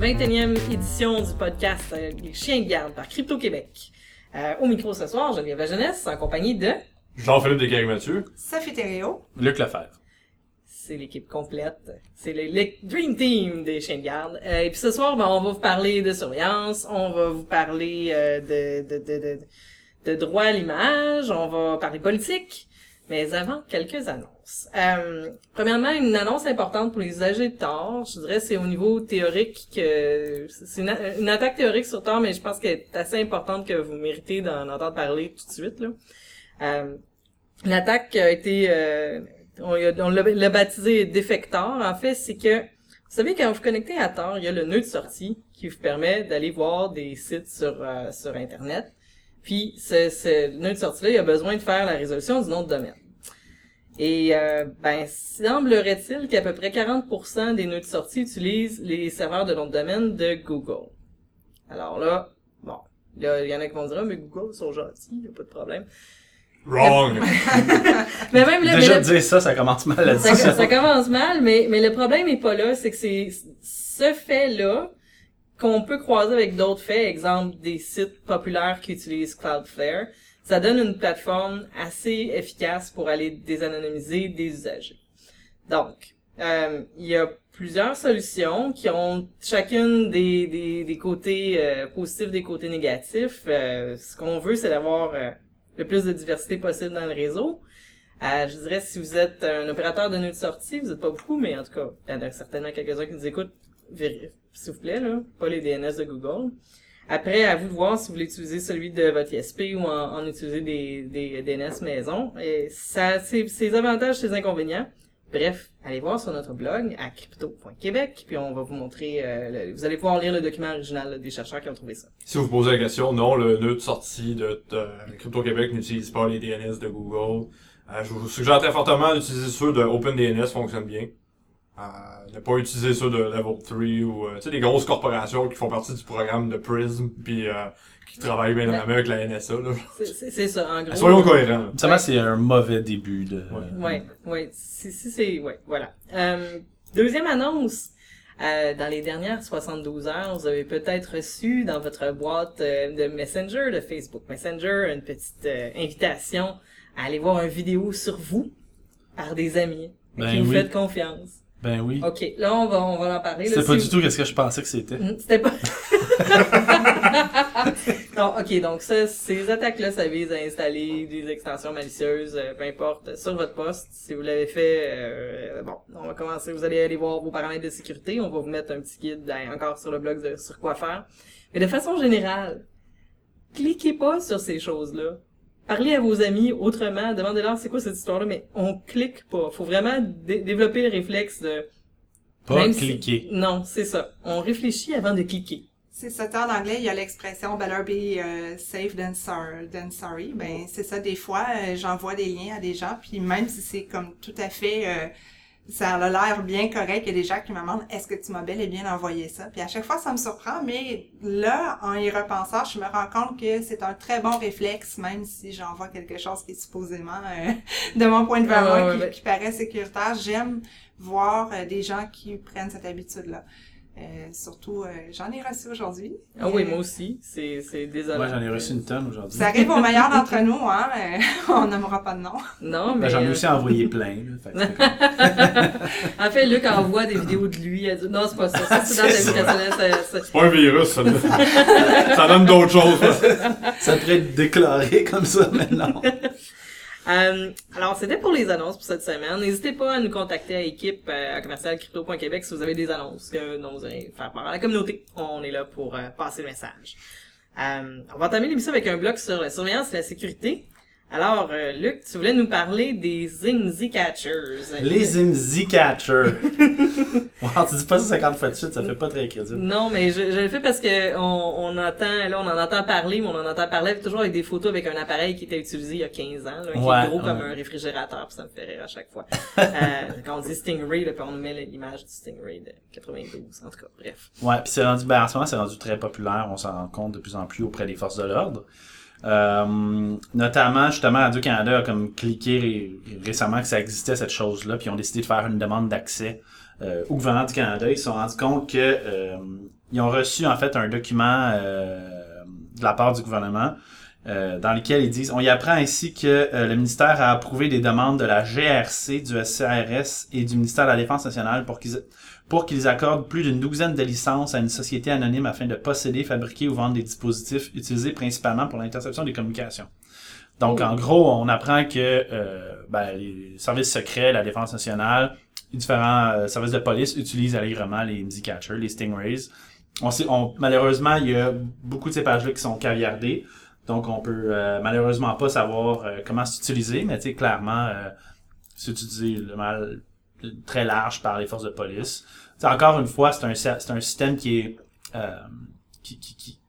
21e édition du podcast euh, Les Chiens de garde par Crypto Québec. Euh, au micro ce soir, Geneviève Jeunesse en compagnie de... Jean-Philippe Descartes-Mathieu. Sophie Thériault. Luc Lefebvre. C'est l'équipe complète. C'est le, le Dream Team des Chiens de garde. Euh, et puis ce soir, ben, on va vous parler de surveillance, on va vous parler euh, de, de, de, de, de droit à l'image, on va parler politique. Mais avant, quelques annonces. Euh, premièrement, une annonce importante pour les usagers de Tor. Je dirais c'est au niveau théorique que c'est une, attaque théorique sur Tor, mais je pense qu'elle est assez importante que vous méritez d'en entendre parler tout de suite. Là. Euh, L'attaque a été, euh, on, l'a- baptisé Defector. En fait, c'est que vous savez quand vous vous connectez à Tor, il y a le nœud de sortie qui vous permet d'aller voir des sites sur euh, sur Internet. Puis ce, ce nœud de sortie-là, il a besoin de faire la résolution du nom de domaine. Et euh, ben semblerait-il qu'à peu près 40% des nœuds de sortie utilisent les serveurs de nom de domaine de Google. Alors là, bon, là, il y en a qui vont dire ah, mais Google sont gentils, y a pas de problème. Wrong. Mais même là, mais Déjà là- de dire ça, ça commence mal la ça, ça commence mal, mais, mais le problème est pas là, c'est que c'est ce fait-là qu'on peut croiser avec d'autres faits, exemple des sites populaires qui utilisent Cloudflare, ça donne une plateforme assez efficace pour aller désanonymiser des usagers. Donc, euh, il y a plusieurs solutions qui ont chacune des, des, des côtés euh, positifs, des côtés négatifs. Euh, ce qu'on veut, c'est d'avoir euh, le plus de diversité possible dans le réseau. Euh, je dirais, si vous êtes un opérateur de nœud de sortie, vous êtes pas beaucoup, mais en tout cas, il y en a certainement quelques-uns qui nous écoutent, véri- s'il vous plaît, là, pas les DNS de Google. Après, à vous de voir si vous voulez utiliser celui de votre ISP ou en, en utiliser des, des DNS maison. Et ça, c'est ses avantages, ses inconvénients. Bref, allez voir sur notre blog à crypto.québec, puis on va vous montrer, euh, le- vous allez pouvoir lire le document original des chercheurs qui ont trouvé ça. si vous vous posez la question, non, le nœud de sortie de, de Crypto-Québec n'utilise pas les DNS de Google. Euh, je vous suggère très fortement d'utiliser ceux de OpenDNS, fonctionne bien. Euh, ne pas utiliser ceux de Level 3 ou, euh, tu sais, des grosses corporations qui font partie du programme de PRISM, puis euh, qui travaillent bien dans la main avec la NSA, là. C'est- ça, en gros. Soyons cohérents. Seulement, c'est un mauvais début de... Ouais, ouais, si, si c'est, ouais, voilà. Euh, deuxième annonce. Euh, dans les dernières 72 heures, vous avez peut-être reçu dans votre boîte euh, de Messenger, de Facebook Messenger, une petite euh, invitation à aller voir une vidéo sur vous par des amis Ben qui vous oui. faites confiance. Ben oui. Ok, là on va on va en parler. C'était pas du tout qu'est-ce que je pensais que c'était. Mm, C'était pas. non, ok, donc ça, ces attaques-là, ça vise à installer des extensions malicieuses, euh, peu importe, sur votre poste. Si vous l'avez fait, euh, bon, on va commencer. Vous allez aller voir vos paramètres de sécurité. On va vous mettre un petit guide ben, encore sur le blog de, sur quoi faire. Mais de façon générale, cliquez pas sur ces choses-là. Parlez à vos amis autrement, demandez-leur c'est quoi cette histoire-là, mais on clique pas. Faut vraiment dé- développer le réflexe de Pas même si- cliquer. Non, c'est ça. On réfléchit avant de cliquer. C'est ça, en anglais, il y a l'expression better be euh, safe than, sor- than sorry. Ben, c'est ça, des fois, euh, j'envoie des liens à des gens, puis même si c'est comme tout à fait, euh, ça a l'air bien correct, il y a des gens qui me demandent est-ce que tu m'as bel et bien envoyé ça? Puis à chaque fois, ça me surprend, mais là, en y repensant, je me rends compte que c'est un très bon réflexe, même si j'envoie quelque chose qui est supposément, euh, de mon point de vue, Ah, moi, ouais, qui, ouais. qui paraît sécuritaire. J'aime voir euh, des gens qui prennent cette habitude-là. Euh, surtout, euh, j'en ai reçu aujourd'hui. Ah oui, Euh, moi aussi. C'est, c'est désolant. Moi, j'en ai reçu une tonne aujourd'hui. Ça arrive aux meilleurs d'entre nous, hein, mais on n'aimera pas de nom. Non, Ben, mais. j'en ai euh, aussi envoyé plein. là, fait que En fait, Luc envoie des vidéos de lui. Elle dit, non, c'est pas ça. Ça, c'est dans C'est pas un virus, ça. ça donne d'autres choses. là. ça pourrait être déclaré comme ça, mais non. Euh, alors, c'était pour les annonces pour cette semaine. N'hésitez pas à nous contacter à équipe euh, à commercialcrypto.québec si vous avez des annonces que dont vous allez faire part à la communauté. On est là pour euh, passer le message. Euh, on va entamer l'émission avec un bloc sur la surveillance et la sécurité. Alors, euh, Luc, tu voulais nous parler des Zimzy Catchers. Les Zimzy Catchers. wow, tu dis pas ça 50 fois de suite, ça fait pas très crédible. Non, mais je, je le fais parce que on, on entend, là, on en entend parler, mais on en entend parler toujours avec des photos avec un appareil qui était utilisé il y a 15 ans, là, qui Ouais, est gros comme un réfrigérateur, puis ça me fait rire à chaque fois. euh, quand on dit Stingray, là, puis on nous met l'image du Stingray de 92, en tout cas, bref. Ouais, puis c'est rendu, ben, en ce moment, c'est rendu très populaire. On s'en rend compte de plus en plus auprès des forces de l'ordre. Euh, notamment, justement, Radio-Canada a comme cliqué ré- récemment que ça existait, cette chose-là, puis ils ont décidé de faire une demande d'accès euh, au gouvernement du Canada. Ils se sont rendus compte que euh, ils ont reçu en fait un document euh, de la part du gouvernement euh, dans lequel ils disent on y apprend ainsi que euh, le ministère a approuvé des demandes de la GRC, du SCRS et du ministère de la Défense nationale pour qu'ils pour qu'ils accordent plus d'une douzaine de licences à une société anonyme afin de posséder, fabriquer ou vendre des dispositifs utilisés principalement pour l'interception des communications. Donc, en gros, on apprend que euh, ben, les services secrets, la défense nationale, les différents services de police utilisent allègrement les Catchers, les Stingrays. On sait, on, malheureusement, il y a beaucoup de ces pages-là qui sont caviardées. Donc, on peut euh, malheureusement pas savoir euh, comment c'est utilisé, mais tu sais, clairement, euh, c'est utilisé le mal très large par les forces de police. Encore une fois, c'est un, c'est un système qui est qui, qui-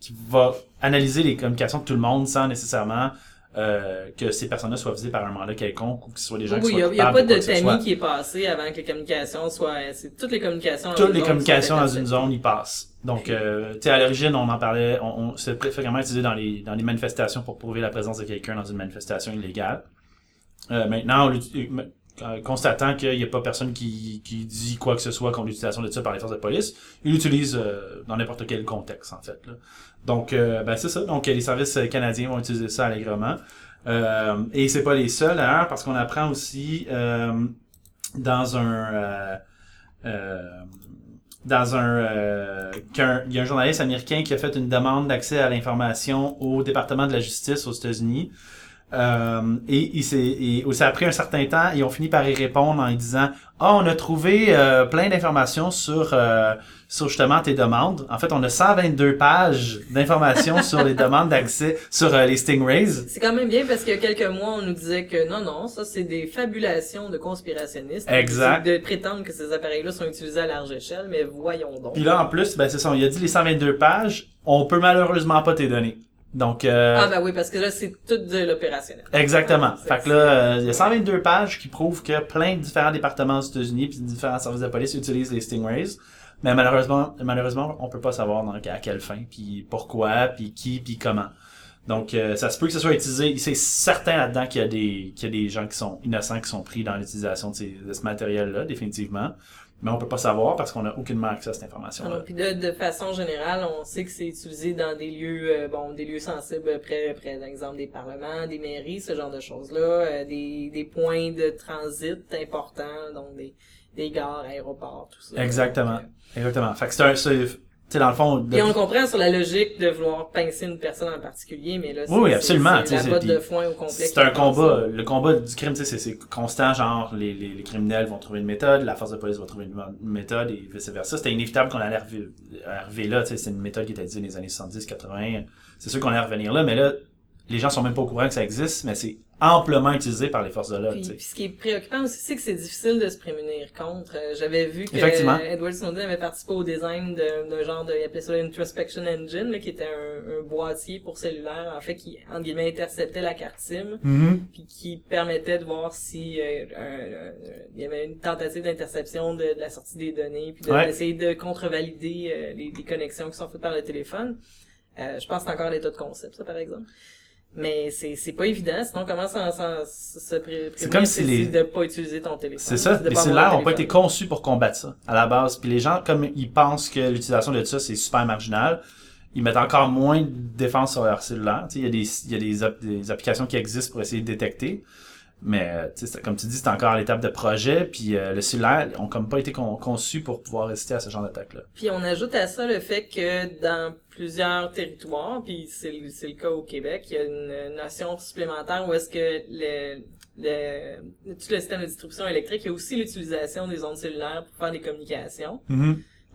qui va analyser les communications de tout le monde sans nécessairement euh, que ces personnes-là soient visées par un mandat quelconque ou que ce soit des gens Oui, qui soient a, il y a pas de tamis qui est passé avant que les communications soient, c'est toutes les communications. dans Toutes une les zone communications dans une zone, ils passent. Donc, euh, tu sais, à l'origine, on en parlait, on, on c'est fréquemment utilisé dans les, dans les manifestations pour prouver la présence de quelqu'un dans une manifestation illégale. Euh, maintenant, on l'utilise- constatant qu'il n'y a pas personne qui, dit quoi que ce soit contre l'utilisation de ça par les forces de police, ils l'utilisent euh, dans n'importe quel contexte, en fait. Là. Donc, euh, ben, c'est ça. Donc, les services canadiens vont utiliser ça allègrement. Euh, et c'est pas les seuls, d'ailleurs, parce qu'on apprend aussi euh, dans un... euh, euh, dans un qu'un- il y a un journaliste américain qui a fait une demande d'accès à l'information au département de la justice aux États-Unis. Euh, et il s'est et ça a pris un certain temps ils ont fini par y répondre en disant ah on a trouvé euh, plein d'informations sur euh, sur justement tes demandes en fait on a 122 pages d'informations sur les demandes d'accès sur euh, les stingrays C'est quand même bien parce qu'il y a quelques mois, on nous disait que non, non, ça c'est des fabulations de conspirationnistes. Exact. De prétendre que ces appareils-là sont utilisés à large échelle, mais voyons donc. puis là en plus ben c'est ça il a dit les 122 pages on peut malheureusement pas t'es donner donc euh, Ah ben oui, parce que là, c'est tout de l'opérationnel. Exactement. Fait que là, euh, il y a 122 pages qui prouvent que plein de différents départements aux États-Unis puis différents services de police utilisent les Stingrays. Mais malheureusement, malheureusement, on peut pas savoir dans, à quelle fin, puis pourquoi, puis qui, puis comment. Donc, euh, ça se peut que ce soit utilisé. C'est certain là-dedans qu'il y a des qu'il y a des gens qui sont innocents qui sont pris dans l'utilisation de, ces- de ce matériel-là, définitivement. Mais on peut pas savoir parce qu'on n'a aucunement accès à cette information-là. Puis de, de façon générale, on sait que c'est utilisé dans des lieux, euh, bon, des lieux sensibles près, près, par exemple, des parlements, des mairies, ce genre de choses-là, euh, des, des points de transit importants, donc des, des gares, aéroports, tout ça. Exactement. Donc, euh, Exactement. Fait que c'est un, sais, dans le fond, Puis on comprend sur la logique de vouloir pincer une personne en particulier, mais là, c'est Oui, absolument, c'est la botte de foin au complet. C'est un combat. ça. Le combat du crime, tu sais, c'est constant, genre, les, les, les criminels vont trouver une méthode, la force de police va trouver une méthode et vice-versa. C'était inévitable qu'on allait arriver, arriver là, tu sais, c'est une méthode qui était utilisée dans les années 70, 80. C'est sûr qu'on allait revenir là, mais là, les gens sont même pas au courant que ça existe, mais c'est amplement utilisé par les forces de l'ordre, ce qui est préoccupant aussi, c'est que c'est difficile de se prémunir contre. Euh, J'avais vu que euh, Edward Snowden avait participé au design de- d'un genre de, il appelait ça l'Introspection Engine, là, qui était un, un boîtier pour cellulaire, en fait, qui, entre guillemets, interceptait la carte SIM, puis qui permettait de voir si euh, un- il y avait une tentative d'interception de, de la sortie des données, puis Ouais. d'essayer de contrevalider euh, les, les connexions qui sont faites par le téléphone. Euh, je pense que c'est encore l'état de concept, ça, par exemple. Mais c'est c'est pas évident, sinon comment ça, ça, se pré- C'est comme si les- de pas utiliser ton téléphone. C'est ça, les cellulaires de n'ont pas été conçus pour combattre ça, à la base. Puis les gens, comme ils pensent que l'utilisation de ça, c'est super marginal, ils mettent encore moins de défense sur leur cellulaire. Tu sais, il y a, des, il y a des applications qui existent pour essayer de détecter. Mais, euh, tu sais, c'est- comme tu dis, c'est encore à l'étape de projet, puis euh, le cellulaire ont comme pas été con- conçus pour pouvoir résister à ce genre d'attaque-là. Puis on ajoute à ça le fait que dans plusieurs territoires, puis c'est le, c'est le cas au Québec, il y a une notion supplémentaire où est-ce que le, le, tout le système de distribution électrique, il y a aussi l'utilisation des ondes cellulaires pour faire des communications.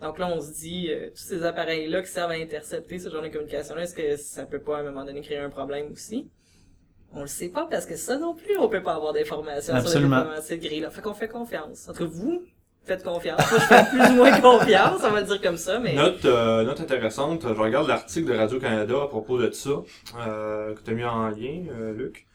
Donc là, on se dit, euh, tous ces appareils-là qui servent à intercepter ce genre de communication-là, est-ce que ça peut pas à un moment donné créer un problème aussi? On le sait pas parce que ça non plus, on peut pas avoir d'informations Absolument. sur les cette grille-là. Fait qu'on fait confiance. Entre vous, faites confiance. Moi, je fais plus ou moins confiance, on va le dire comme ça, mais... Note, euh, note intéressante, je regarde l'article de Radio-Canada à propos de ça, euh, que tu as mis en lien, euh, Luc.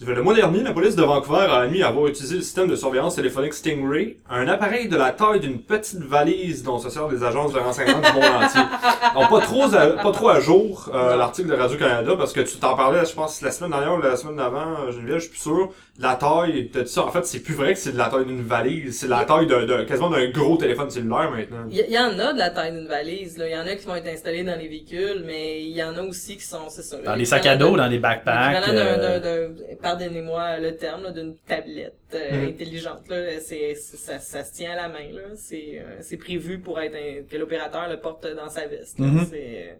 Le mois dernier, la police de Vancouver a admis avoir utilisé le système de surveillance téléphonique Stingray, un appareil de la taille d'une petite valise dont se servent les agences de renseignement du monde entier. Donc pas trop à, pas trop à jour euh, l'article de Radio-Canada parce que tu t'en parlais, je pense, la semaine dernière ou la semaine d'avant, euh, Geneviève, je suis plus sûr. La taille, dit ça, en fait, c'est plus vrai que c'est de la taille d'une valise, c'est la taille de, de quasiment d'un gros téléphone cellulaire maintenant. Il y, en a de la taille d'une valise, là. Il y en a qui vont être installés dans les véhicules, mais il y en a aussi qui sont, c'est ça. Dans les sacs à dos, dans les backpacks. Euh, d'un- d'un- pardonnez-moi le terme, là, d'une tablette euh, Mhm. intelligente. Là, c'est, c'est- ça, ça se tient à la main. Là. C'est, euh, c'est prévu pour être un- que l'opérateur le porte dans sa veste. là. Mhm. C'est, euh,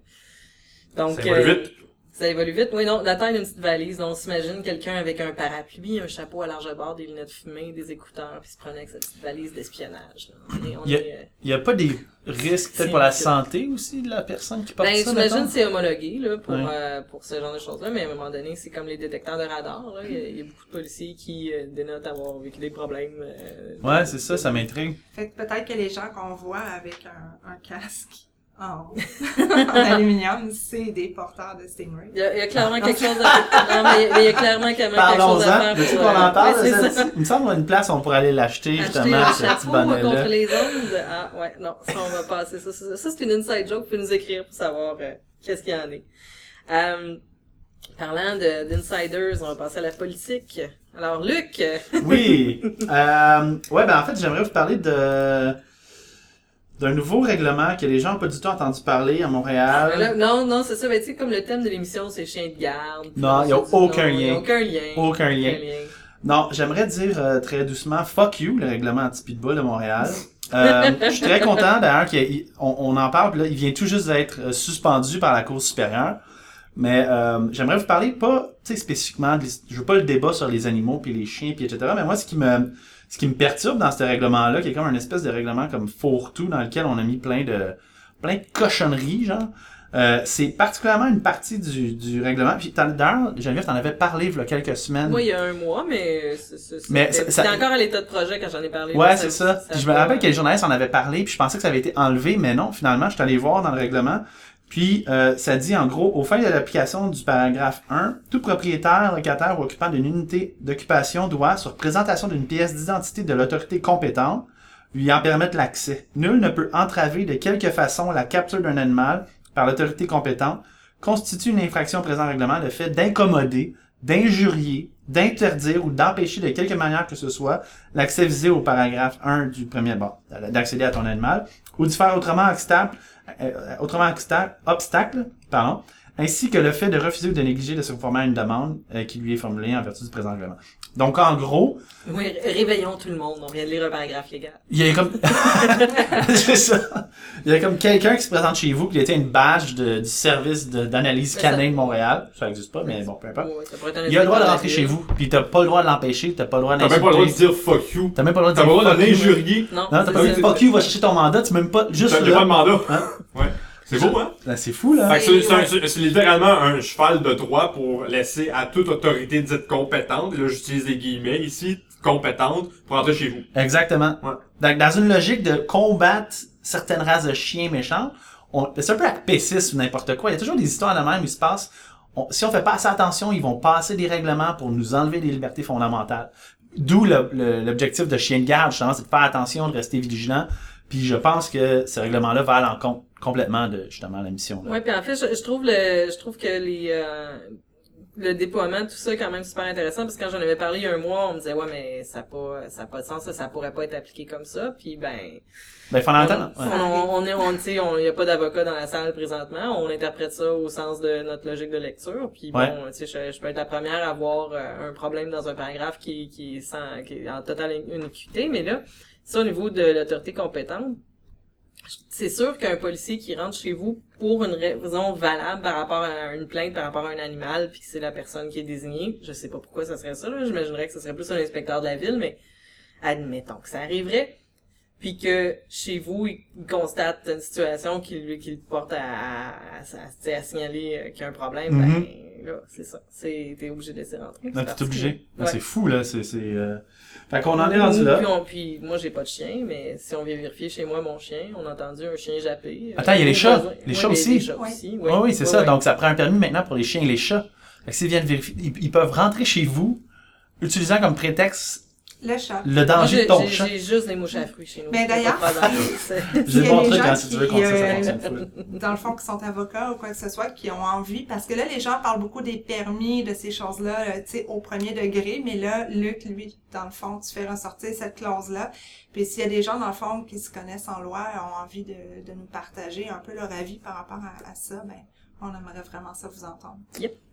donc, euh, vite. Ça évolue vite. Oui, non, la taille d'une petite valise. Donc, on s'imagine quelqu'un avec un parapluie, un chapeau à large bord, des lunettes fumées, des écouteurs, puis se prenait avec sa petite valise d'espionnage. Il y a- est, euh, a pas des risques peut-être pour la santé aussi de la personne qui porte Ben, ça, j'imagine que c'est homologué là, pour, Ouais. euh, pour ce genre de choses-là, mais à un moment donné, c'est comme les détecteurs de radar. Là. Il, y a, il y a beaucoup de policiers qui euh, dénotent avoir vécu des problèmes. euh, Ouais, c'est ça, ça m'intrigue. Fait que peut-être que les gens qu'on voit avec un, un casque en, en aluminium, c'est des porteurs de Stingray. Il y a, il y a clairement quelque chose à... non, mais il y a- il y a clairement quand même quelque chose à Parlons-en. faire. Veux-tu qu'on en euh, parle? ouais, c'est ça? ça. Il me semble y a une place où on pourrait aller l'acheter, Acheter justement, ce petit chapeau contre bonnet-là. les ondes. Ah, ouais, non, ça, on va passer ça. Ça, ça, c'est une inside joke. Vous pouvez nous écrire pour savoir euh, qu'est-ce qu'il y en est. Euh, parlant de- d'insiders, on va passer à la politique. Alors, Luc, euh, Oui. Euh, ouais, ben en fait, j'aimerais vous parler de d'un nouveau règlement que les gens n'ont pas du tout entendu parler à Montréal. là, non, non, c'est ça. Ben, tu sais, comme le thème de l'émission, c'est chien de garde. Non, Puis y a aucun lien. Aucun lien. Aucun lien. Non, j'aimerais dire euh, très doucement fuck you, le règlement anti-pitbull de Montréal. Euh, je suis très content d'ailleurs qu'on on en parle, puis là, il vient tout juste d'être euh, suspendu par la Cour supérieure. Mais euh, j'aimerais vous parler pas, tu sais, spécifiquement, de je veux pas le débat sur les animaux puis les chiens puis etc. Mais moi, ce qui me, ce qui me perturbe dans ce règlement-là, qui est comme un espèce de règlement comme fourre-tout dans lequel on a mis plein de, plein de cochonneries, genre. euh, c'est particulièrement une partie du, du règlement. Puis d'ailleurs, Geneviève, t'en avais parlé il y a quelques semaines. Moi, il y a un mois, mais c'est- ça- ça- encore à l'état de projet quand j'en ai parlé. Ouais, c'est ça. Puis je me rappelle que les journalistes en avaient parlé, puis je pensais que ça avait été enlevé, mais non, finalement, je suis allé voir dans le règlement. Puis euh, ça dit en gros, au fin de l'application du paragraphe 1, tout propriétaire, locataire ou occupant d'une unité d'occupation doit, sur présentation d'une pièce d'identité de l'autorité compétente, lui en permettre l'accès. Nul ne peut entraver de quelque façon la capture d'un animal par l'autorité compétente, constitue une infraction présent règlement le fait d'incommoder, d'injurier, d'interdire ou d'empêcher de quelque manière que ce soit l'accès visé au paragraphe 1 du premier bon, d'accéder à ton animal, ou de faire autrement obstacle, euh, autrement obstacle, pardon, ainsi que le fait de refuser ou de négliger de se conformer à une demande euh, qui lui est formulée en vertu du présent règlement. Donc en gros, Oui, ré- réveillons tout le monde. On vient de lire un paragraphe légal. il y a comme c'est ça. Il y a comme quelqu'un qui se présente chez vous qui était une badge de, du service de- d'analyse canin de Montréal. Ça existe pas, mais bon, peu importe. Un Il a le droit de rentrer chez vous, puis t'as pas le droit de l'empêcher, t'as pas le droit T'as même pas le droit de dire fuck you. T'as même pas le droit de T'as pas le droit de l'injurier. Non, Non, t'as pas le droit de fuck you, va chercher ton mandat, tu même pas, juste T'as pas de mandat. Hein? Ouais. C'est beau, hein? Là, c'est fou, là. Fait que c'est- littéralement un cheval de droit pour laisser à toute autorité dite compétente, et là j'utilise des guillemets ici, compétente, pour entrer chez vous. Exactement. Ouais. Donc, dans une logique de combattre certaines races de chiens méchants, on, c'est un peu avec P6 ou n'importe quoi. Il y a toujours des histoires de même où il se passe, on- si on fait pas assez attention, ils vont passer des règlements pour nous enlever des libertés fondamentales. D'où l'objectif de chien de garde, justement, c'est de faire attention, de rester vigilant. Puis je pense que ce règlement-là va à l'encontre complètement de, justement, la mission. Ouais, puis en fait, je, je trouve le, je trouve que les, euh, le déploiement, tout ça, est quand même super intéressant, parce que quand j'en avais parlé il y a un mois, on me disait, ouais, mais ça a pas, ça a pas de sens, ça, ça pourrait pas être appliqué comme ça, puis ben, Ben, fondamentalement. on, ouais. on, on est, on, tu sais, on, y a pas d'avocat dans la salle présentement, on interprète ça au sens de notre logique de lecture, puis bon, tu sais, je, je peux être la première à avoir euh, un problème dans un paragraphe qui, qui est sans, qui est en totale uniquité, mais là, ça au niveau de l'autorité compétente, c'est sûr qu'un policier qui rentre chez vous pour une raison valable par rapport à une plainte, par rapport à un animal, puis c'est la personne qui est désignée, je sais pas pourquoi ça serait ça, j'imaginerais que ce serait plus un inspecteur de la ville, mais admettons que ça arriverait, puis que chez vous, il constate une situation qui lui qui le porte à, à, à, à- à signaler euh, qu'il y a un problème, Mhm. ben là, c'est ça. C'est t'es obligé de laisser rentrer. Non, t'es obligé. Ben, Ouais. C'est fou, là. C'est, c'est, euh... Fait qu'on en est rendu là. Puis, on- puis moi j'ai pas de chien, mais si on vient vérifier chez moi mon chien, on a entendu un chien japper. Attends, il y a les chats. Les ouais, chats aussi. Les chats Ouais. aussi. Oui, oui, c'est ça. Donc, ça prend un permis maintenant pour les chiens et les chats. Fait que s'ils viennent vérifier, ils, ils peuvent rentrer chez vous utilisant comme prétexte Le chat. le danger j'ai de ton j'ai- chat. j'ai juste des mouches à fruits chez nous. Ben, d'ailleurs, J'ai S'il y le a bon des truc gens quand si tu veux qui, qu'on ça euh, dans le fond, qui sont avocats ou quoi que ce soit, qui ont envie, parce que là, les gens parlent beaucoup des permis, de ces choses-là, tu sais, au premier degré, mais là, Luc, lui, dans le fond, tu fais ressortir cette clause-là. Puis s'il y a des gens, dans le fond, qui se connaissent en loi, ont envie de, de nous partager un peu leur avis par rapport à, à ça, ben, on aimerait vraiment ça vous entendre.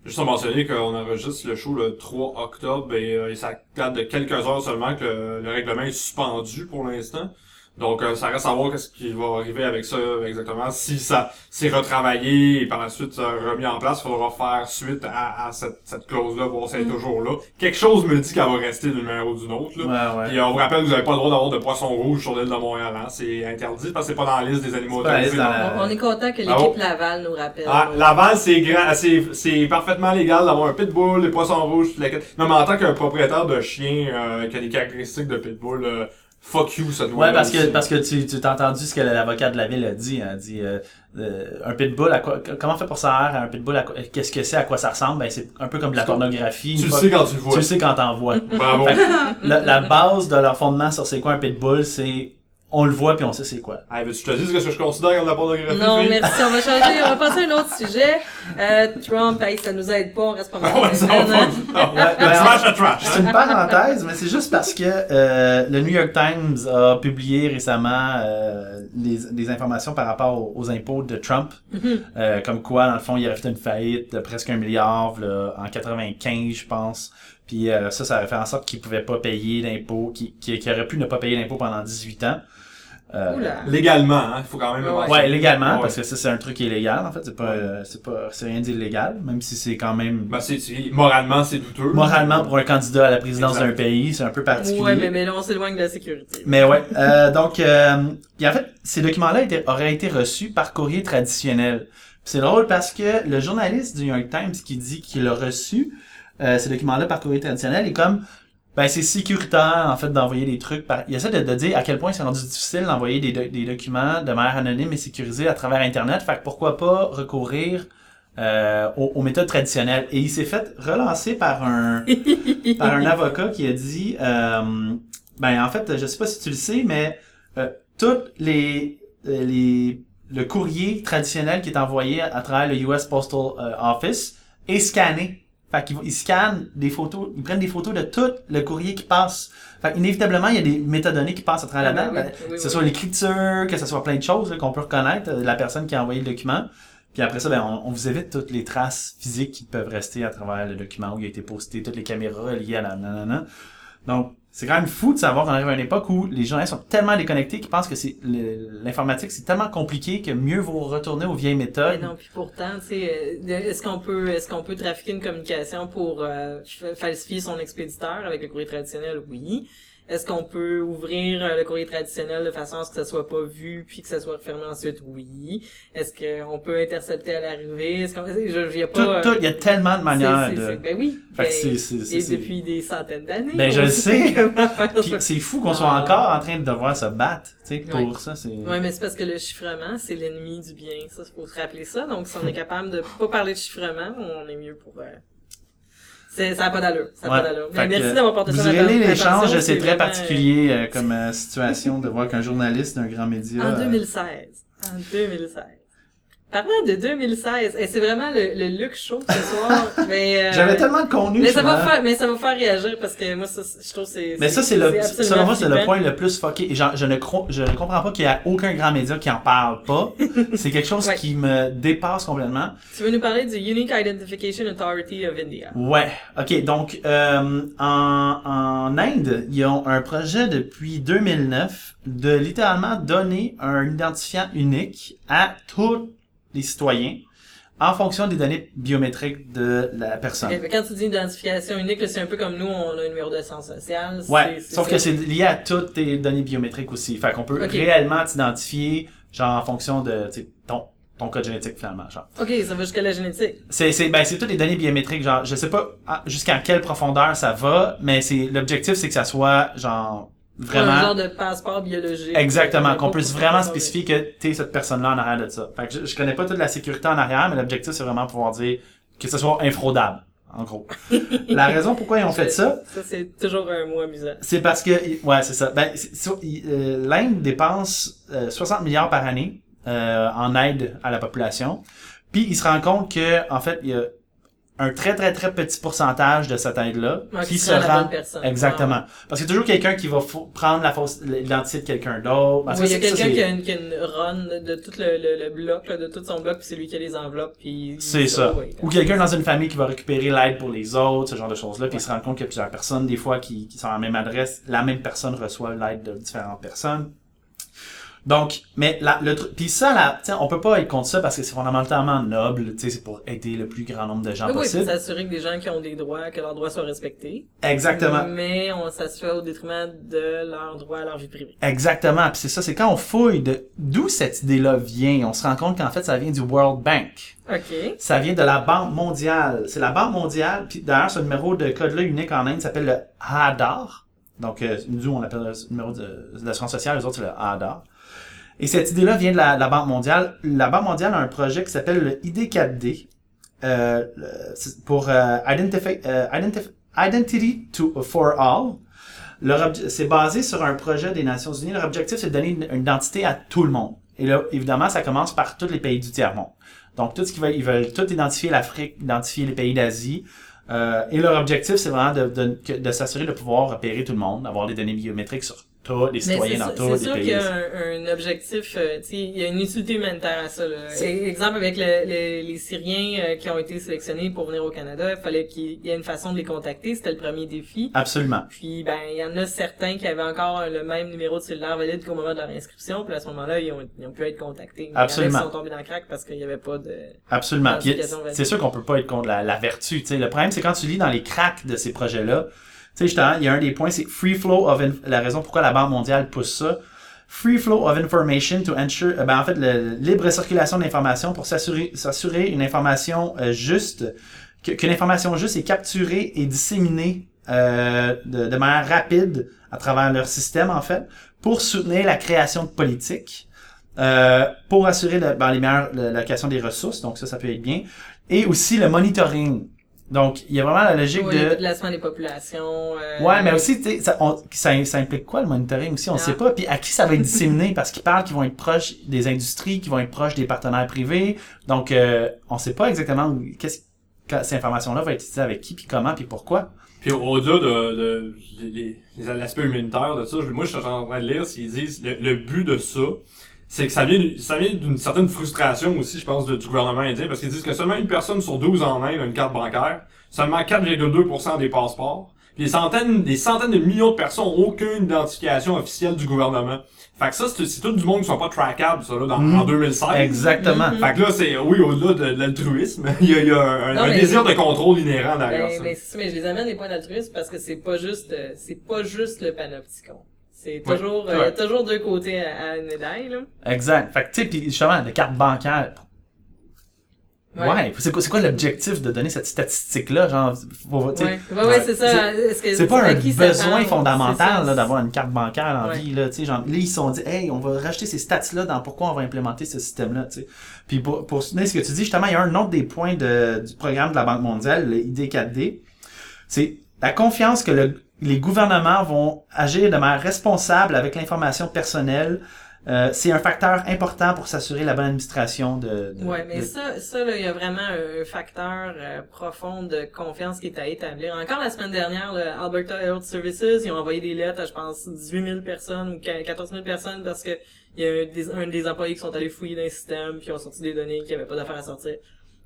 Juste à mentionner qu'on enregistre le show le 3 octobre et, euh, et ça date de quelques heures seulement que le, le règlement est suspendu pour l'instant. Donc euh, ça reste à voir qu'est-ce qui va arriver avec ça exactement. Si ça s'est retravaillé et par la suite euh, remis en place, il faudra faire suite à, à cette, cette clause-là, voir si elle est Mm. toujours là. Quelque chose me dit qu'elle va rester d'une manière ou d'une autre. Là. Ouais, ouais. Puis euh, on vous rappelle que vous n'avez pas le droit d'avoir de poisson rouge sur l'île de Montréal. Hein. C'est interdit parce que c'est pas dans la liste des animaux autorisés. la- On, on est content que l'équipe Ah, oh. Laval nous rappelle. Ah, Laval, c'est grand, c'est, c'est parfaitement légal d'avoir un pitbull, des poissons rouges, la. Non, mais en tant qu'un propriétaire de chien, euh, qui a des caractéristiques de pitbull, euh, fuck you, ça doit Ouais, parce que, parce que tu, tu t'as entendu ce que l'avocat de la ville a dit. hein. Dit, euh, euh, un pitbull, à quoi, comment on fait pour savoir un pitbull, à quoi- qu'est-ce que c'est, à quoi ça ressemble? Ben, c'est un peu comme de la pornographie. Tu le sais quand tu le vois. tu le sais quand t'en vois. Bravo. Fait que la, la base de leur fondement sur c'est quoi un pitbull, c'est, on le voit puis on sait c'est quoi. Hey, veux-tu que je te dise ce que je considère comme de la pornographie? Non, merci. On va changer. On va passer à un autre sujet. Euh, Trump, hey, ça nous aide pas. On reste pas mal. Ah ouais, ça. Ouais, Le ouais, trash à trash. C'est une parenthèse, mais c'est juste parce que euh, le New York Times a publié récemment euh, les, des informations par rapport aux, aux impôts de Trump. Euh, comme quoi, dans le fond, il aurait fait une faillite de presque un milliard là, en 95, je pense. Puis euh, ça, ça aurait fait en sorte qu'il pouvait pas payer l'impôt, qu'il qu'il- qu'il aurait pu ne pas payer l'impôt pendant 18 ans. Euh, Oula. Légalement, hein, il faut quand même le Ouais. Ouais, légalement, Ouais. parce que ça, c'est un truc illégal, en fait. C'est pas, euh, c'est pas, c'est rien d'illégal, même si c'est quand même, Ben, c'est, c'est- moralement, c'est douteux. moralement, pour un candidat à la présidence d'un pays, c'est un peu particulier. Ouais, mais, mais là, on s'éloigne de la sécurité. Mais ouais, euh, donc, euh, puis en fait, ces documents-là auraient été reçus par courrier traditionnel. C'est drôle parce que le journaliste du New York Times qui dit qu'il a reçu euh, ces documents-là par courrier traditionnel est comme, ben c'est sécuritaire en fait d'envoyer des trucs. Par... Il essaie de, de dire à quel point c'est rendu difficile d'envoyer des, do- des documents de manière anonyme et sécurisée à travers Internet. Fait que pourquoi pas recourir euh, aux, aux méthodes traditionnelles. Et il s'est fait relancer par un par un avocat qui a dit euh, ben en fait je sais pas si tu le sais mais euh, toutes les euh, les le courrier traditionnel qui est envoyé à, à travers le US Postal euh, Office est scanné fait qu'ils ils scannent des photos ils prennent des photos de tout le courrier qui passe. Fait inévitablement il y a des métadonnées qui passent à travers Ah, la ben date. oui, oui, que ce soit l'écriture que ce soit plein de choses qu'on peut reconnaître euh, la personne qui a envoyé le document. Puis après ça, ben, on, on vous évite toutes les traces physiques qui peuvent rester à travers le document où il a été posté, toutes les caméras liées à la nanana. Donc, c'est quand même fou de savoir qu'on arrive à une époque où les journalistes sont tellement déconnectés qu'ils pensent que c'est l'informatique, c'est tellement compliqué que mieux vaut retourner aux vieilles méthodes. non, puis pourtant, euh, est-ce qu'on peut, est-ce qu'on peut trafiquer une communication pour euh, fa- falsifier son expéditeur avec le courrier traditionnel? Oui. Est-ce qu'on peut ouvrir euh, le courrier traditionnel de façon à ce que ça soit pas vu puis que ça soit refermé ensuite? Oui. Est-ce qu'on peut intercepter à l'arrivée? Est-ce qu'on, je, a Tout, pas. tout, il y a tellement de manières de... ben oui. Fait Ben, c'est- et depuis des centaines d'années. Ben, je le sais. c'est fou qu'on soit Ah. encore en train de devoir se battre, tu sais, pour Ouais. ça. C'est... Ouais, mais c'est parce que le chiffrement, c'est l'ennemi du bien. Ça, faut se rappeler ça. Donc, si on est capable de pas parler de chiffrement, on est mieux pour... euh, ça n'a pas d'allure. Ça Ouais. pas d'allure. Merci d'avoir porté Vous ça l'attention, l'échange, c'est très vraiment, particulier euh, comme euh, situation de voir qu'un journaliste d'un grand média... En euh, 2016. En 2016. Parlant de 2016, et c'est vraiment le, le look show ce soir. mais, euh, J'avais tellement de contenu. mais ça va faire, mais ça va faire réagir parce que moi, ça, je trouve que c'est. Mais ça, c'est le, selon moi, c'est le point le plus fucké. Et genre, je ne je ne comprends pas qu'il y a aucun grand média qui en parle pas. c'est quelque chose Ouais. qui me dépasse complètement. Tu veux nous parler du Unique Identification Authority of India? Ouais. Ok. Donc, euh, en, en Inde, ils ont un projet depuis 2009 de littéralement donner un identifiant unique à tous les citoyens en fonction des données biométriques de la personne. Quand tu dis identification unique, c'est un peu comme nous, on a un numéro de sens social. Ouais, sauf que c'est lié à toutes tes données biométriques aussi. Fait qu'on peut réellement t'identifier, genre, en fonction de, ton, ton code génétique, finalement, genre. Ok, ça va jusqu'à la génétique. C'est, c'est, ben, c'est toutes les données biométriques, genre, je sais pas ah, jusqu'à quelle profondeur ça va, mais c'est, l'objectif, c'est que ça soit, genre, Un vraiment, genre de passeport biologique. exactement, Euh, qu'on puisse vraiment spécifier que t'es cette personne-là en arrière de ça. Fait que je, je connais pas toute la sécurité en arrière, mais l'objectif, c'est vraiment pouvoir dire que ce soit infraudable, en gros. La raison pourquoi ils ont fait ça, Ça, c'est toujours un mot amusant. c'est parce que, ouais, c'est ça. Ben, euh, l'Inde dépense euh, 60 milliards par année euh, en aide à la population. Puis il se rend compte que, en fait, il y a un très très très petit pourcentage de cette aide-là Ouais, qui se rend exactement. Parce qu'il y a toujours quelqu'un qui va prendre la fausse l'identité de quelqu'un d'autre. Oui, il y a quelqu'un qui a, une, qui a une run de tout le, le, le bloc, là, de tout son bloc, puis c'est lui qui a les enveloppes, puis... C'est ça. Ou quelqu'un dans une famille qui va récupérer l'aide pour les autres, ce genre de choses-là, puis il se rend compte qu'il y a plusieurs personnes, des fois, qui, qui sont à la même adresse, la même personne reçoit l'aide de différentes personnes. Donc, mais la, le truc, puis ça, là, on peut pas être contre ça parce que c'est fondamentalement noble, tu sais, c'est pour aider le plus grand nombre de gens Oui, possible. s'assurer que des gens qui ont des droits, que leurs droits soient respectés. Exactement. Mais on, ça se fait au détriment de leurs droits à leur vie privée. Exactement. Puis c'est ça, c'est quand on fouille de d'où cette idée-là vient, on se rend compte qu'en fait, ça vient du World Bank. OK. Ça vient de la Banque mondiale. C'est la Banque mondiale, puis d'ailleurs, ce numéro de code-là unique en Inde s'appelle le ADAR. Donc, euh, nous, on l'appelle le numéro de, de l'assurance sociale, les autres, c'est le ADAR. Et cette idée-là vient de la, Banque mondiale. La Banque mondiale a un projet qui s'appelle le ID4D euh, pour euh, identify- euh, identif- Identity to, for All. C'est basé sur un projet des Nations Unies. Leur objectif, c'est de donner une, identité à tout le monde. Et là, évidemment, ça commence par tous les pays du tiers-monde. Donc, tout ce qu'ils veulent, ils veulent tout identifier l'Afrique, identifier les pays d'Asie. Euh, et leur objectif, c'est vraiment de, de, de s'assurer de pouvoir repérer tout le monde, d'avoir des données biométriques sur tous les citoyens c'est sûr- c'est qu'il y a un, un objectif, euh, tu sais, il y a une utilité humanitaire à ça. Là. Exemple avec le- le- les Syriens euh, qui ont été sélectionnés pour venir au Canada, il fallait qu'il y ait une façon de les contacter, c'était le premier défi. Absolument. Puis ben il y en a certains qui avaient encore le même numéro de cellulaire valide qu'au moment de leur inscription, puis à ce moment-là ils ont, ils ont pu être contactés. Mais Absolument. Il y en a qui sont tombés dans le crack parce qu'il y avait pas de. Absolument. C'est sûr qu'on peut pas être contre la, la vertu. tu sais. Le problème, c'est quand tu lis dans les cracks de ces projets-là, tu sais, il y a un des points, c'est free flow of, la raison pourquoi la Banque mondiale pousse ça. Free flow of information to ensure, euh, ben, en fait, le libre circulation d'informations pour s'assurer, s'assurer une information euh, juste, que- qu'une information juste est capturée et disséminée euh, de, de manière rapide à travers leur système, en fait, pour soutenir la création de politiques, euh, pour assurer le, ben, les meilleures, la- l'allocation des ressources, donc ça, ça peut être bien, et aussi le monitoring. Donc, il y a vraiment la logique le de... déplacement des populations. euh, Ouais, mais aussi, tu sais, ça, on- ça, ça implique quoi le monitoring aussi, on Ah. sait pas. Puis à qui ça va être disséminé? Parce qu'ils parlent qu'ils vont être proches des industries, qu'ils vont être proches des partenaires privés. Donc, euh, on sait pas exactement qu'est-ce que cette information-là va être utilisée avec qui, puis comment, puis pourquoi. Puis au-delà de, de, les- les- l'aspect humanitaire de ça, je- moi je suis en train de lire s'ils disent le, le but de ça, c'est que ça vient, ça vient d'une certaine frustration aussi, je pense, de- du gouvernement indien, parce qu'ils disent que seulement une personne sur 12 en Inde a une carte bancaire, seulement 4,2% des passeports, puis des centaines, des centaines de millions de personnes ont aucune identification officielle du gouvernement. Fait que ça, c'est c'est tout du monde qui sont pas trackables, ça, là, dans, Mhm. en 2016. Exactement. Mhm. Fait que là, c'est, oui, au-delà de, de l'altruisme, il y a, il y a un, Non, un mais- désir de contrôle inhérent derrière Ben, ça. mais, c'est ça, mais je les amène des points d'altruisme parce que c'est pas juste euh, c'est pas juste le panopticon. C'est toujours Ouais. euh, il y a toujours deux côtés à, à une médaille là. Exact. Fait que, tu sais, puis justement, la carte bancaire. Ouais. Ouais. C'est quoi, quoi l'objectif de donner cette statistique-là? Genre, faut- Ouais, ouais, ouais, c'est ça. C'est pas un besoin fondamental d'avoir une carte bancaire en vie. Là, tu sais, genre, là, ils se sont dit, hey, on va rajouter ces stats-là dans pourquoi on va implémenter ce système-là. tu sais. Puis pour, pour soutenir ce que tu dis, justement, il y a un autre des points de, du programme de la Banque mondiale, le ID4D. C'est la confiance que le- les gouvernements vont agir de manière responsable avec l'information personnelle. Euh, c'est un facteur important pour s'assurer la bonne administration de... de- Ouais, mais de- ça, ça il y a vraiment un facteur euh, profond de confiance qui est à établir. Encore la semaine dernière, le Alberta Health Services, ils ont envoyé des lettres à, je pense, 18 000 personnes ou 14 000 personnes parce que il y a un des, un des employés qui sont allés fouiller dans le système puis ont sorti des données qui n'avaient pas d'affaires à sortir.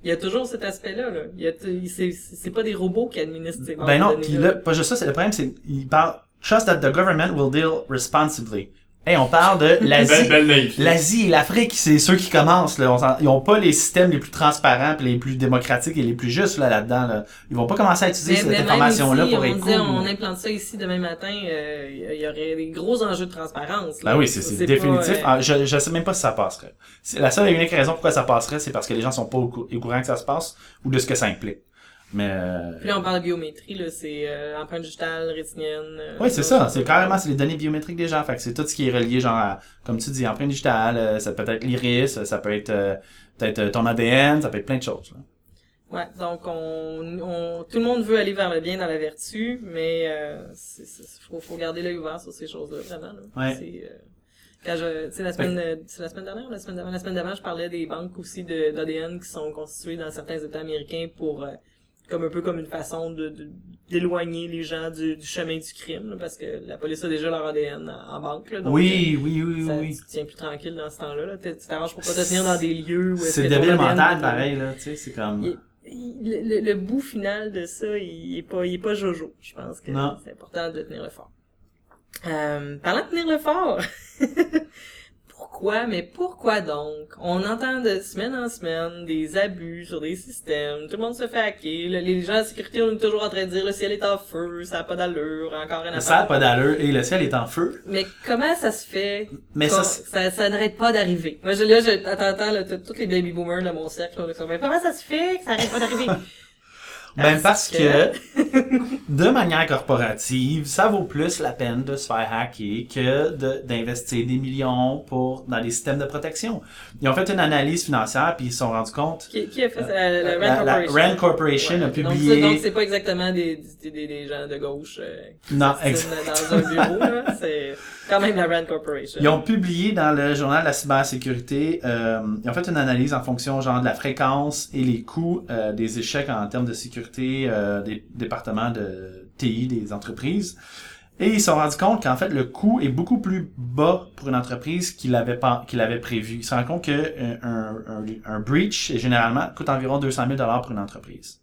Il y a toujours cet aspect-là, là. Il y a, t- c'est, c'est pas des robots qui administrent ces Ben non, puis là, pas juste ça, c'est le problème, c'est il parle trust that the government will deal responsibly. Hey, on parle de l'Asie. belle. L'Asie et l'Afrique, c'est ceux qui commencent. Là. On ils ont pas les systèmes les plus transparents, puis les plus démocratiques et les plus justes là là-dedans. Là. Ils vont pas commencer à utiliser Mais- cette information-là pour on être cool. on implante ça ici demain matin, euh, il y aurait des gros enjeux de transparence. là. Ben oui, c'est pas, définitif. euh, Ah, je, je sais même pas si ça passerait. La seule et unique raison pourquoi ça passerait, c'est parce que les gens sont pas au courant que ça se passe ou de ce que ça implique. Mais euh, Puis là, on parle de biométrie, là, c'est euh, empreinte digitale, rétinienne. euh, Oui, c'est ça. C'est carrément c'est les données biométriques des gens. Fait que c'est tout ce qui est relié, genre, à, comme tu dis, empreinte digitale, euh, ça peut être l'iris, ça peut être euh, peut-être ton ADN, ça peut être plein de choses. là. Ouais, donc on, on, tout le monde veut aller vers le bien dans la vertu, mais euh, c'est, c'est, faut, faut garder l'œil ouvert sur ces choses-là, vraiment. Là. Ouais. C'est, euh, quand je, sais, la semaine, c'est la semaine dernière, la semaine d'avant, la semaine d'avant, je parlais des banques aussi d'ADN qui sont constituées dans certains États américains pour, euh, comme un peu comme une façon de, de- d'éloigner les gens du, du chemin du crime, là, parce que la police a déjà leur ADN en, en banque, là, donc, Oui, oui, oui, euh, ça, oui. tu te tiens plus tranquille dans ce temps-là, tu t'arranges pour pas te tenir dans des lieux où C'est ton débile mental, pareil, là, tu sais, c'est comme... il- il- le, le bout final de ça, il est pas, il est pas jojo. Je pense que c'est important de tenir le fort. Euh, parlant de tenir le fort, pourquoi, mais pourquoi donc? On entend de semaine en semaine des abus sur des systèmes, tout le monde se fait hacker, le- les gens de sécurité, on est toujours en train de dire le ciel est en feu, ça a pas d'allure, encore une Ça a affaire. pas d'allure et le ciel est en feu. Mais comment ça se fait Mais ça, ça, ça, n'arrête pas d'arriver? Moi, je, là, je, attends, attends, là, tous les baby boomers de mon cercle, là, mais comment ça se fait que ça n'arrête pas d'arriver? ben parce que, de manière corporative, ça vaut plus la peine de se faire hacker que de- d'investir des millions pour dans des systèmes de protection. Ils ont fait une analyse financière puis ils se sont rendus compte. Qui, qui a fait ça? Euh, la, La, Rand la Corporation. Rand Corporation a publié. Donc, c'est pas exactement des, des, des, des gens de gauche euh, Non, s'assinent ex- dans un bureau. C'est quand même la Rand Corporation. Ils ont publié dans le journal de la cybersécurité, euh, ils ont fait une analyse en fonction genre de la fréquence et les coûts euh, des échecs en termes de sécurité euh, des départements de TI des entreprises. Et ils se sont rendus compte qu'en fait le coût est beaucoup plus bas pour une entreprise qu'il avait qu'il avait prévu. Ils se rendent compte que euh, un, un, un breach généralement coûte environ 200 000 dollars pour une entreprise.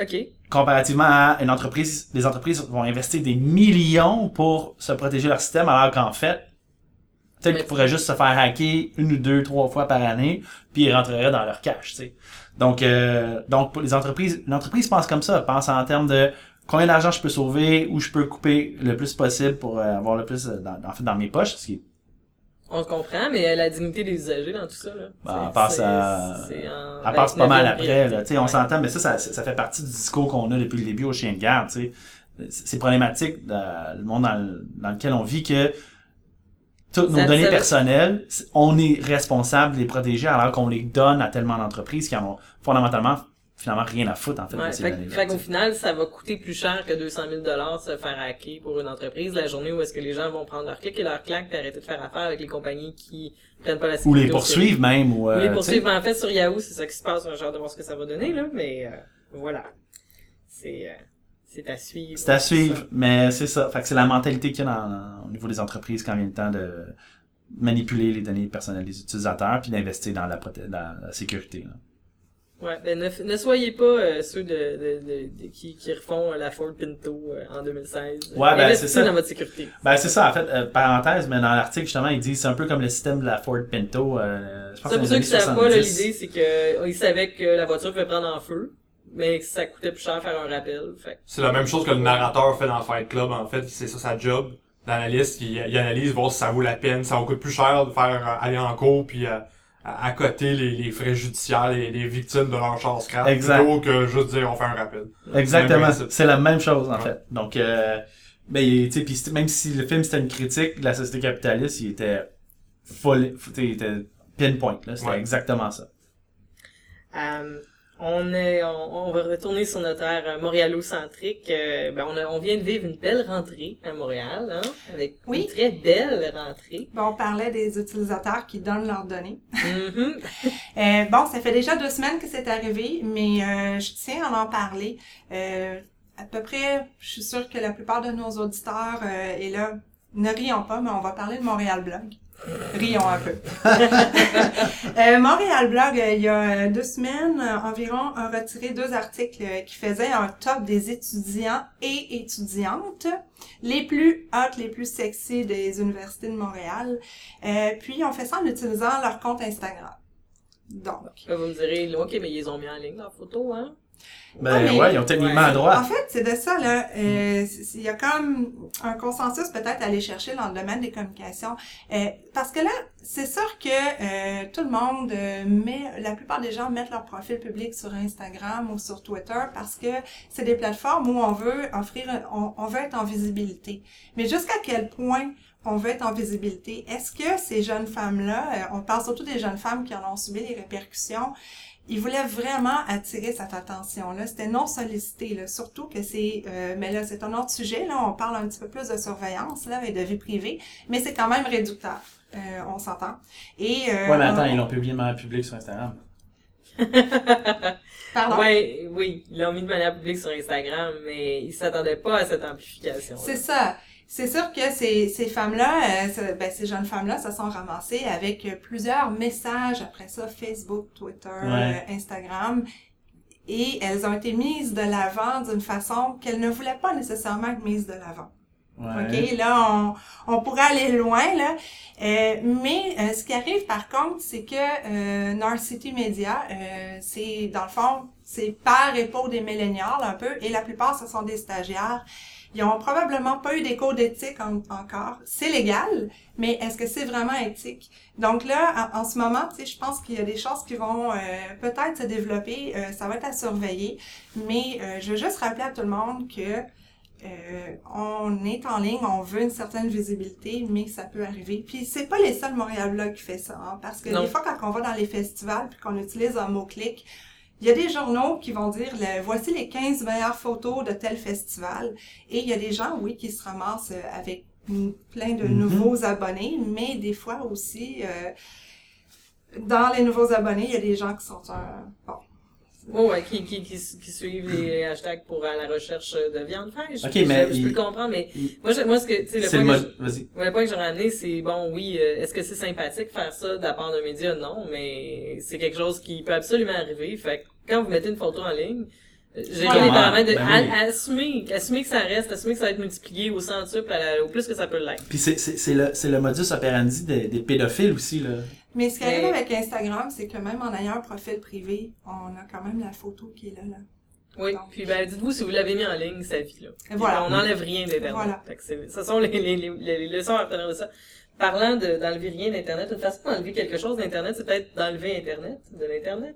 Ok. Comparativement à une entreprise, les entreprises vont investir des millions pour se protéger leur système, alors qu'en fait, peut-être qu'ils pourraient juste se faire hacker une ou deux, trois fois par année, puis ils rentreraient dans leur cash, tu sais. Donc, euh, donc pour les entreprises, l'entreprise pense comme ça, pense en termes de combien d'argent je peux sauver, où je peux couper le plus possible pour euh, avoir le plus euh, dans, en fait, dans mes poches, ce qui est On se comprend, mais la dignité des usagers dans tout ça, là. Ben, elle passe à- Elle passe pas mal 29e après, là. Tu sais, on Ouais. s'entend, mais ça, ça, ça fait partie du discours qu'on a depuis le début au chien de garde, tu sais. C'est problématique dans le monde dans, le- dans lequel on vit que toutes nos données personnelles, on est responsable de les protéger alors qu'on les donne à tellement d'entreprises qui en ont fondamentalement finalement rien à foutre, en fait, Ouais, fait, fait qu'au final, ça va coûter plus cher que 200 000 dollars se faire hacker pour une entreprise la journée où est-ce que les gens vont prendre leur clic et leur claque et arrêter de faire affaire avec les compagnies qui prennent pas la Ou sécurité les au sérieux. poursuivre même, ou, Ou euh, les tu sais. poursuivre. En fait, sur Yahoo, c'est ça qui se passe. J'ai hâte de voir ce que ça va donner, là. Mais, euh, voilà. C'est, euh, c'est à suivre. C'est à suivre, mais c'est ça. Fait que c'est la mentalité qu'il y a dans- au niveau des entreprises quand vient le temps de manipuler les données personnelles des utilisateurs puis d'investir dans la, dans la sécurité. là. Ouais, ben ne, ne soyez pas euh, ceux de, de, de, de- qui, qui refont euh, la Ford Pinto euh, en 2016. Ouais, ben, c'est ça. dans votre sécurité. Ben c'est ça, en fait, parenthèse, mais dans l'article, justement, il dit c'est un peu comme le système de la Ford Pinto. Je pense Ça, pour ceux qui savent pas, là, 70. l'idée, c'est que euh, ils savaient que la voiture pouvait prendre en feu, mais ça coûtait plus cher faire un rappel. Fait C'est la même chose que le narrateur fait dans Fight Club, en fait. C'est ça sa job. L'analyste, il, il analyse, voir si ça vaut la peine, ça va coûter plus cher de faire euh, aller en cours puis euh, à, à côté les, les frais judiciaires, les, les victimes de leur scrap, Exact. plutôt que juste dire on fait un rappel. Exactement, c'est la même chose, en Ouais. fait. Donc, euh, ben, tu sais, même si le film c'était une critique de la société capitaliste, il était full, tu sais, il était pinpoint, là. C'était Ouais. exactement ça. Euh, on est, on, on va retourner sur notre ère euh, montréalocentrique. Euh, ben on, a- on vient de vivre une belle rentrée à Montréal, hein, avec Oui. une très belle rentrée. Bon, on parlait des utilisateurs qui donnent leurs données. Mhm. Euh, bon, ça fait déjà deux semaines que c'est arrivé, mais euh, je tiens à en parler. Euh, à peu près, je suis sûre que la plupart de nos auditeurs, euh, et là, ne rions pas, mais on va parler de Montréal Blog. Rions un peu. Euh, Montréal Blog, euh, il y a deux semaines euh, environ, a retiré deux articles euh, qui faisaient un top des étudiants et étudiantes les plus hot, les plus sexy des universités de Montréal. Euh, puis, on fait ça en utilisant leur compte Instagram. Donc, vous me direz, ok, mais ils ont mis en ligne, leurs photos, hein? Ben, Ah, mais- ouais, ils ont techniquement Ouais. droit. En fait, c'est de ça, là. Euh, Il y a comme un consensus peut-être à aller chercher dans le domaine des communications. Euh, parce que là, c'est sûr que euh, tout le monde met, la plupart des gens mettent leur profil public sur Instagram ou sur Twitter parce que c'est des plateformes où on veut offrir, on, on veut être en visibilité. Mais jusqu'à quel point on veut être en visibilité? Est-ce que ces jeunes femmes-là, on parle surtout des jeunes femmes qui en ont subi les répercussions, il voulait vraiment attirer cette attention-là. C'était non sollicité, là. surtout que c'est... euh, mais là, c'est un autre sujet. Là, on parle un petit peu plus de surveillance là, et de vie privée, mais c'est quand même réducteur. Euh, on s'entend. Et, euh, Ouais, mais attends, on- ils l'ont publié de manière publique sur Instagram. Pardon? Ouais, oui, ils l'ont mis de manière publique sur Instagram, mais ils s'attendaient pas à cette amplification. C'est ça. C'est sûr que ces, ces femmes-là, euh, ben, ces jeunes femmes-là, se sont ramassées avec euh, plusieurs messages après ça, Facebook, Twitter, Ouais. euh, Instagram, et elles ont été mises de l'avant d'une façon qu'elles ne voulaient pas nécessairement être mises de l'avant. Ouais. OK, là, on, on pourrait aller loin, là. Euh, mais euh, ce qui arrive, par contre, c'est que euh, North City Media, euh, c'est, dans le fond, c'est par épaule des millénials, un peu, et la plupart, ce sont des stagiaires. Ils ont probablement pas eu des codes d'éthique en- encore. C'est légal, mais est-ce que c'est vraiment éthique? Donc là, en, en ce moment, tu sais, je pense qu'il y a des choses qui vont euh, peut-être se développer. euh, ça va être à surveiller. Mais euh, je veux juste rappeler à tout le monde que euh, on est en ligne, on veut une certaine visibilité, mais ça peut arriver. Puis c'est pas les seuls Montréal Blog qui fait ça, hein, parce que Non. des fois quand on va dans les festivals puis qu'on utilise un mot-clic, il y a des journaux qui vont dire le- voici les 15 meilleures photos de tel festival, et il y a des gens, oui, qui se ramassent euh, avec plein de Mhm. nouveaux abonnés, mais des fois aussi, euh, dans les nouveaux abonnés, il y a des gens qui sont un bon. Oh, ouais, qui, qui, qui, qui suivent les hashtags pour à la recherche de viande fraîche. Je- mais je, je il- peux le comprendre, mais il- moi, je- moi, ce que, tu sais, le le point que j'aurais amené, c'est bon, oui, euh, est-ce que c'est sympathique faire ça de la part d'un média? Non, mais c'est quelque chose qui peut absolument arriver. Fait que quand vous mettez une photo en ligne, j'ai Voilà. les paramètres de Ben oui. assumer, assumer que ça reste, assumer que ça va être multiplié au centuple, au plus que ça peut l'être. Puis c'est, c'est, c'est, le, c'est le modus operandi des, des pédophiles aussi, là. Mais ce qui arrive avec Instagram, c'est que même en ayant un profil privé, on a quand même la photo qui est là, là. Oui, Non. puis ben dites-vous si vous l'avez mis en ligne, sa vie là. Et voilà. On n'enlève rien d'Internet. Voilà. Fait que c'est- ce sont les, les, les, les leçons à retenir de ça. Parlant de d'enlever rien d'Internet, une façon d'enlever quelque chose d'Internet, c'est peut-être d'enlever Internet, de l'Internet.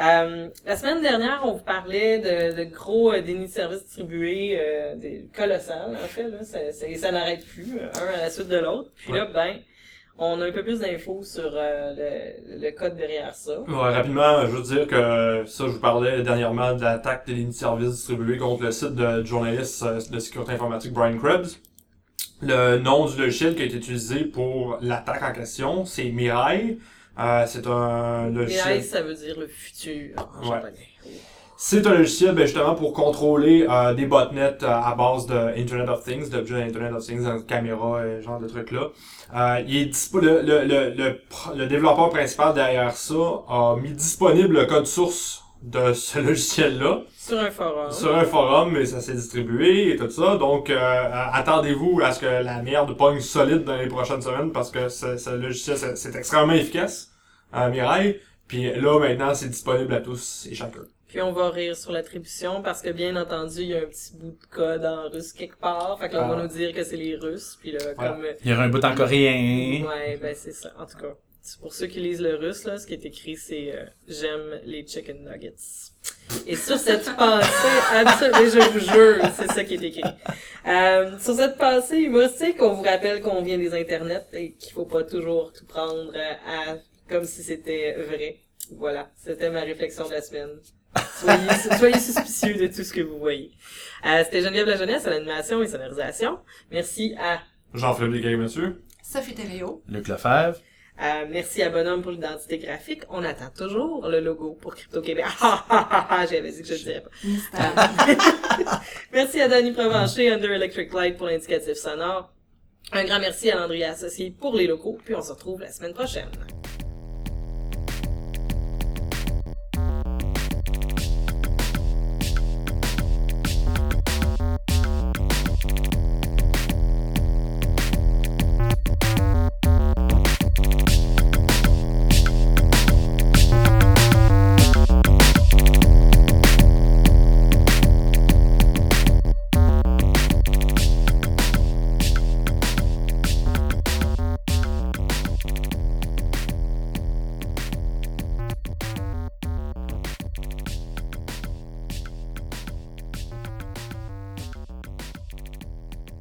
Euh, la semaine dernière, on vous parlait de, de gros euh, dénis de services distribués, euh, des colossales en fait, là, ça, ça, ça n'arrête plus, euh, un à la suite de l'autre. Puis là, ben, on a un peu plus d'infos sur euh, le, le code derrière ça. Ouais, rapidement, je veux dire que ça, je vous parlais dernièrement de l'attaque des lignes de services distribués contre le site de journaliste euh, de sécurité informatique Brian Krebs. Le nom du logiciel qui a été utilisé pour l'attaque en question, c'est Mirai. Euh, c'est un logiciel. Ça veut dire le futur en Ouais. C'est un logiciel ben, justement pour contrôler euh, des botnets euh, à base de Internet of Things, d'objets Internet of Things, euh, caméra et genre de trucs là. Euh, il est dispo- le, le, le, le développeur principal derrière ça a mis disponible le code source de ce logiciel-là Sur un forum. sur un forum, mais ça s'est distribué et tout ça. Donc euh, euh, attendez-vous à ce que la merde pogne solide dans les prochaines semaines parce que ce, ce logiciel c'est, c'est extrêmement efficace, euh, Mirai. Puis là maintenant c'est disponible à tous et chacun. Puis on va rire sur l'attribution parce que bien entendu, il y a un petit bout de code en russe quelque part. Fait que là, on va Ah. nous dire que c'est les Russes. Puis là, Voilà. comme... euh, Il y aura un bout en coréen. Ouais, ben c'est ça. En tout cas, pour ceux qui lisent le russe, là, ce qui est écrit, c'est euh, J'aime les chicken nuggets ». Et sur cette pensée, absolument, je vous jure, c'est ça qui est écrit. Euh, sur cette pensée humoristique, on vous rappelle qu'on vient des internets et qu'il faut pas toujours tout prendre euh, à, comme si c'était vrai. Voilà, c'était ma réflexion de la semaine. Soyez, soyez suspicieux de tout ce que vous voyez. Euh, c'était Geneviève La Jeunesse à l'animation et sonorisation. Merci à Jean-Philippe Descailles, monsieur. Sophie Thériault. Luc Lefebvre. Euh, merci à Bonhomme pour l'identité graphique. On attend toujours le logo pour Crypto Québec. Ah, ah, ah, J'avais dit que je le dirais pas. Merci à Danny Provencher, Under Electric Light pour l'indicatif sonore. Un grand merci à Landry Associé pour les locaux. Puis on se retrouve la semaine prochaine.